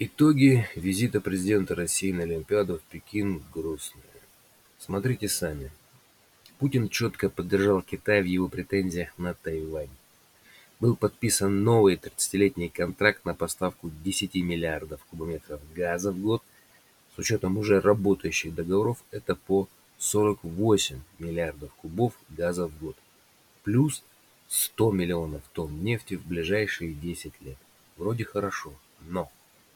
Итоги визита президента России на Олимпиаду в Пекин грустные. Смотрите сами. Путин четко поддержал Китай в его претензиях на Тайвань. Был подписан новый 30-летний контракт на поставку 10 миллиардов кубометров газа в год. С учетом уже работающих договоров это по 48 миллиардов кубов газа в год. Плюс 100 миллионов тонн нефти в ближайшие 10 лет. Вроде хорошо, но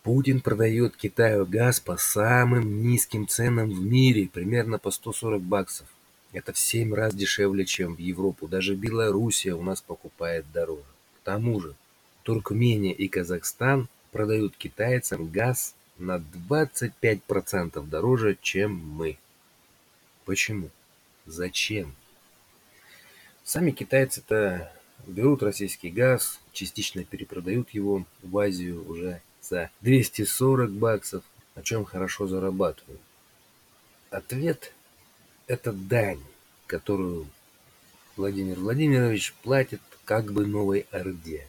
Путин продает Китаю газ по самым низким ценам в мире, примерно по 140 баксов. Это в 7 раз дешевле, чем в Европу. Даже Белоруссия у нас покупает дороже. К тому же Туркмения и Казахстан продают китайцам газ на 25% дороже, чем мы. Почему? Зачем? Сами китайцы-то берут российский газ, частично перепродают его в Азию уже за 240 баксов, на чем хорошо зарабатывают. Ответ – это дань, которую Владимир Владимирович платит как бы новой Орде.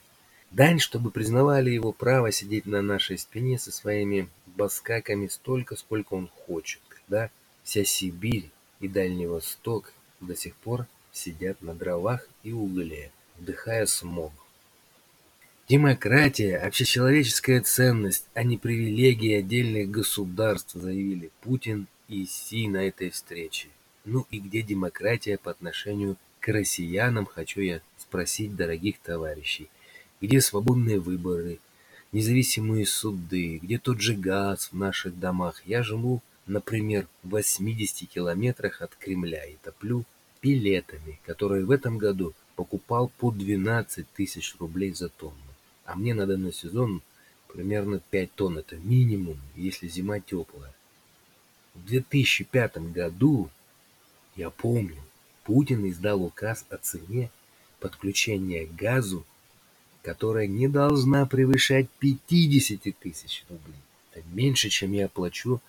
Дань, чтобы признавали его право сидеть на нашей спине со своими баскаками столько, сколько он хочет, когда вся Сибирь и Дальний Восток до сих пор сидят на дровах и угле, вдыхая смог. Демократия – общечеловеческая ценность, а не привилегия отдельных государств, заявили Путин и Си на этой встрече. Ну и где демократия по отношению к россиянам, хочу я спросить дорогих товарищей. Где свободные выборы, независимые суды, где тот же газ в наших домах? Я живу, например, в 80 километрах от Кремля и топлю пилетами, которые в этом году покупал по 12 тысяч рублей за тонну а мне на сезон примерно 5 тонн. Это минимум, если зима теплая. В 2005 году, я помню, Путин издал указ о цене подключения к газу, которая не должна превышать 50 тысяч рублей. Это меньше, чем я плачу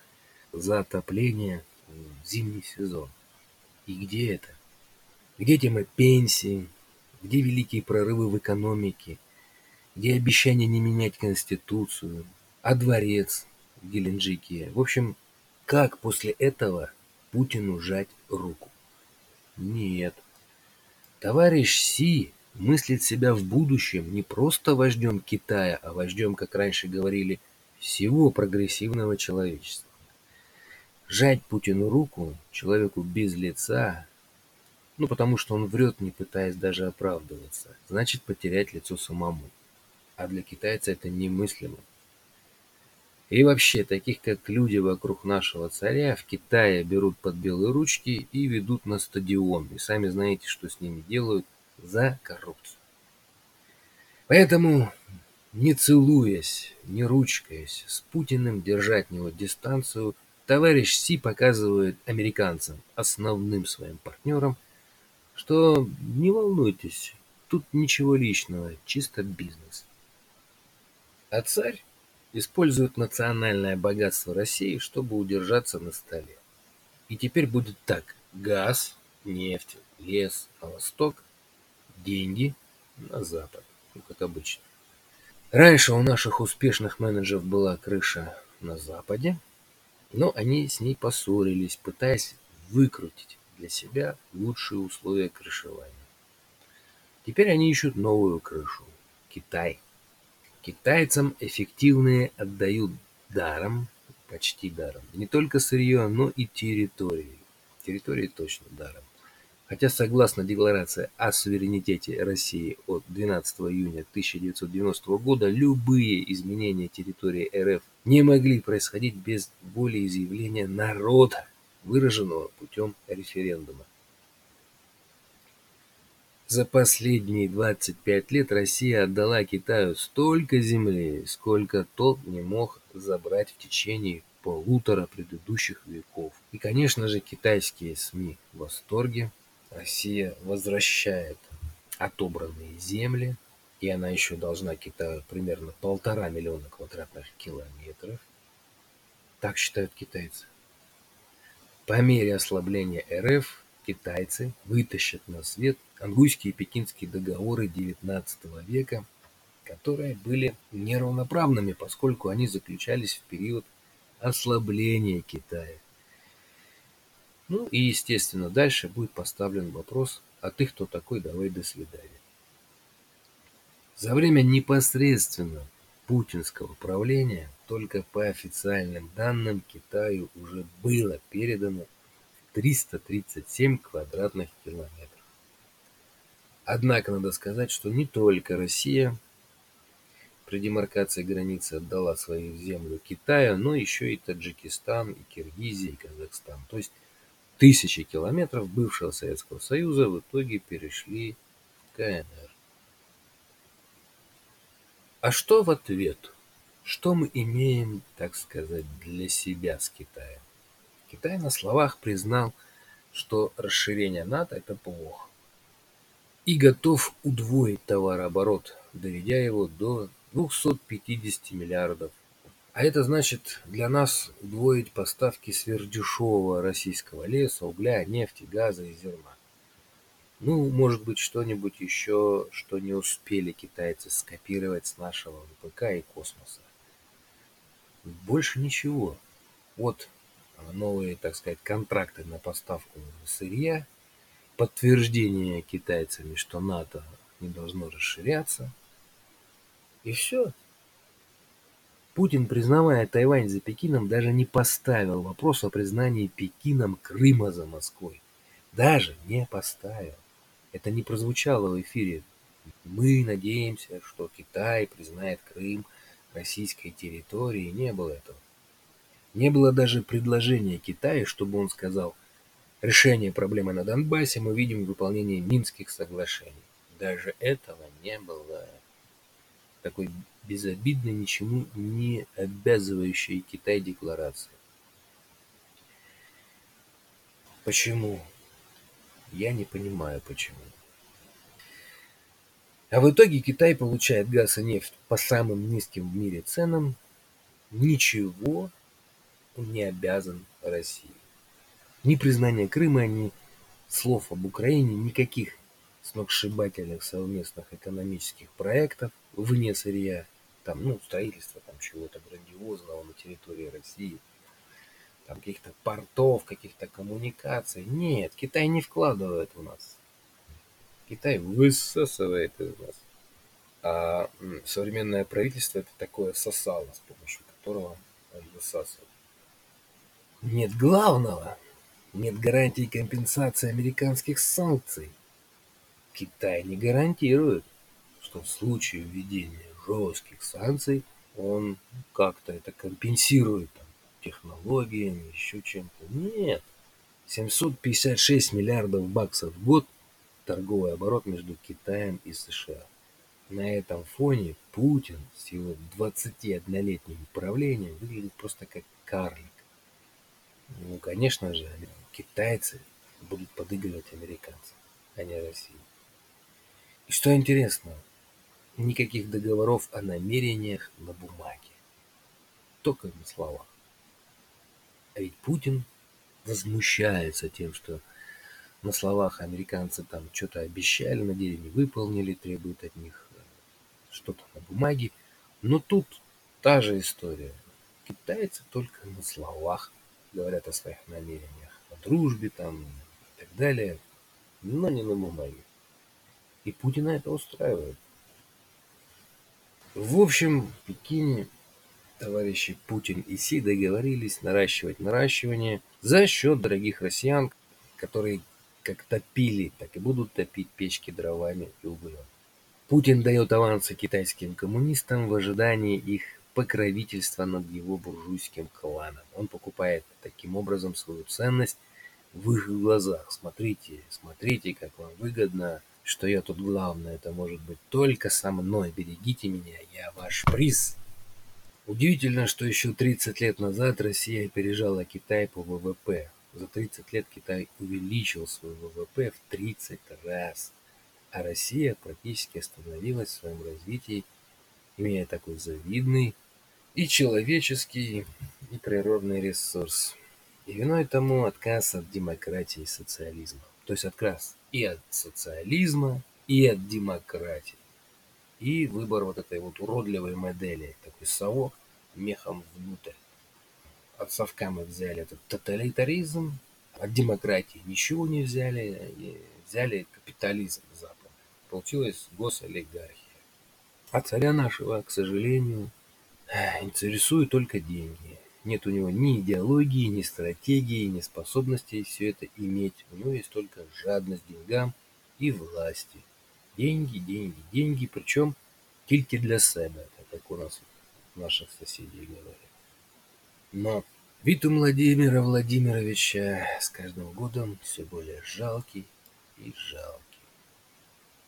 за отопление в зимний сезон. И где это? Где тема пенсии? Где великие прорывы в экономике? Где обещание не менять Конституцию, а дворец в Геленджике. В общем, как после этого Путину жать руку? Нет. Товарищ Си мыслит себя в будущем не просто вождем Китая, а вождем, как раньше говорили, всего прогрессивного человечества. Жать Путину руку, человеку без лица, ну потому что он врет, не пытаясь даже оправдываться, значит потерять лицо самому а для китайца это немыслимо. И вообще, таких как люди вокруг нашего царя в Китае берут под белые ручки и ведут на стадион. И сами знаете, что с ними делают за коррупцию. Поэтому, не целуясь, не ручкаясь, с Путиным держать него дистанцию, товарищ Си показывает американцам, основным своим партнерам, что не волнуйтесь, тут ничего личного, чисто бизнес. А царь использует национальное богатство России, чтобы удержаться на столе. И теперь будет так. Газ, нефть, лес на восток, деньги на запад. Ну, как обычно. Раньше у наших успешных менеджеров была крыша на западе, но они с ней поссорились, пытаясь выкрутить для себя лучшие условия крышевания. Теперь они ищут новую крышу – Китай – Китайцам эффективные отдают даром, почти даром, не только сырье, но и территории. Территории точно даром. Хотя, согласно Декларации о суверенитете России от 12 июня 1990 года, любые изменения территории РФ не могли происходить без волеизъявления народа, выраженного путем референдума. За последние 25 лет Россия отдала Китаю столько земли, сколько тот не мог забрать в течение полутора предыдущих веков. И, конечно же, китайские СМИ в восторге. Россия возвращает отобранные земли, и она еще должна Китаю примерно полтора миллиона квадратных километров. Так считают китайцы. По мере ослабления РФ китайцы вытащат на свет Ангуйские и Пекинские договоры XIX века, которые были неравноправными, поскольку они заключались в период ослабления Китая. Ну и, естественно, дальше будет поставлен вопрос, а ты кто такой, давай до свидания. За время непосредственно путинского правления только по официальным данным Китаю уже было передано 337 квадратных километров. Однако надо сказать, что не только Россия при демаркации границы отдала свою землю Китаю, но еще и Таджикистан, и Киргизия, и Казахстан. То есть тысячи километров бывшего Советского Союза в итоге перешли в КНР. А что в ответ? Что мы имеем, так сказать, для себя с Китаем? Китай на словах признал, что расширение НАТО – это плохо. И готов удвоить товарооборот, доведя его до 250 миллиардов. А это значит для нас удвоить поставки сверхдешевого российского леса, угля, нефти, газа и зерна. Ну, может быть, что-нибудь еще, что не успели китайцы скопировать с нашего ВПК и космоса. Больше ничего. Вот новые, так сказать, контракты на поставку сырья, подтверждение китайцами, что НАТО не должно расширяться. И все. Путин, признавая Тайвань за Пекином, даже не поставил вопрос о признании Пекином Крыма за Москвой. Даже не поставил. Это не прозвучало в эфире. Мы надеемся, что Китай признает Крым российской территорией. Не было этого. Не было даже предложения Китая, чтобы он сказал, решение проблемы на Донбассе мы видим в выполнении Минских соглашений. Даже этого не было. Такой безобидной, ничему не обязывающей Китай декларации. Почему? Я не понимаю, почему. А в итоге Китай получает газ и нефть по самым низким в мире ценам. Ничего не обязан России. Ни признания Крыма, ни слов об Украине, никаких сногсшибательных совместных экономических проектов вне сырья, там, ну, строительство там чего-то грандиозного на территории России – там каких-то портов, каких-то коммуникаций. Нет, Китай не вкладывает в нас. Китай высасывает из нас. А современное правительство это такое сосало, с помощью которого он высасывает. Нет главного. Нет гарантии компенсации американских санкций. Китай не гарантирует, что в случае введения жестких санкций он как-то это компенсирует технологиями, еще чем-то. Нет. 756 миллиардов баксов в год торговый оборот между Китаем и США. На этом фоне Путин с его 21-летним правлением выглядит просто как карлик. Ну, конечно же, китайцы будут подыгрывать американцам, а не России. И что интересно, никаких договоров о намерениях на бумаге. Только на словах. А ведь Путин возмущается тем, что на словах американцы там что-то обещали, на деле не выполнили, требуют от них э, что-то на бумаге. Но тут та же история. Китайцы только на словах говорят о своих намерениях, дружбе там и так далее, но не на бумаге. И Путина это устраивает. В общем, в Пекине товарищи Путин и Си договорились наращивать наращивание за счет дорогих россиян, которые как топили, так и будут топить печки дровами и углем. Путин дает авансы китайским коммунистам в ожидании их покровительства над его буржуйским кланом. Он покупает таким образом свою ценность в их глазах. Смотрите, смотрите, как вам выгодно, что я тут главное, это может быть только со мной. Берегите меня, я ваш приз. Удивительно, что еще 30 лет назад Россия опережала Китай по ВВП. За 30 лет Китай увеличил свой ВВП в 30 раз, а Россия практически остановилась в своем развитии, имея такой завидный и человеческий, и природный ресурс. И виной тому отказ от демократии и социализма. То есть отказ и от социализма, и от демократии. и выбор вот этой вот уродливой модели. Такой совок мехом внутрь. От совка мы взяли этот тоталитаризм, от демократии ничего не взяли, и взяли капитализм запад. Получилась госолигархия. А царя нашего, к сожалению, интересуют только деньги. Нет у него ни идеологии, ни стратегии, ни способностей все это иметь. У него есть только жадность деньгам и власти. Деньги, деньги, деньги, причем тільки для себе, как у нас наших соседей говорят. Но вид у Владимира Владимировича с каждым годом все более жалкий и жалкий.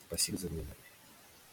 Спасибо за внимание.